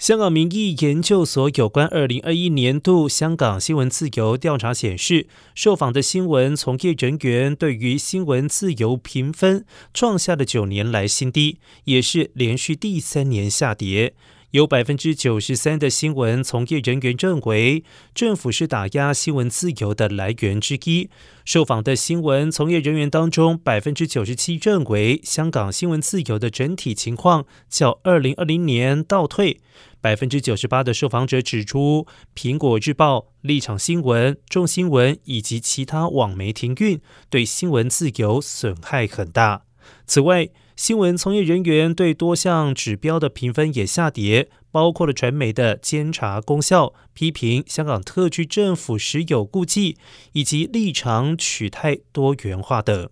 香港民意研究所有关二零二一年度香港新闻自由调查显示，受访的新闻从业人员对于新闻自由评分创下了九年来新低，也是连续第三年下跌。有百分之九十三的新闻从业人员认为，政府是打压新闻自由的来源之一。受访的新闻从业人员当中，百分之九十七认为，香港新闻自由的整体情况较二零二零年倒退。百分之九十八的受访者指出，苹果日报、立场新闻、众新闻以及其他网媒停运，对新闻自由损害很大。此外，新闻从业人员对多项指标的评分也下跌，包括了传媒的监察功效、批评香港特区政府时有顾忌，以及立场取态多元化等。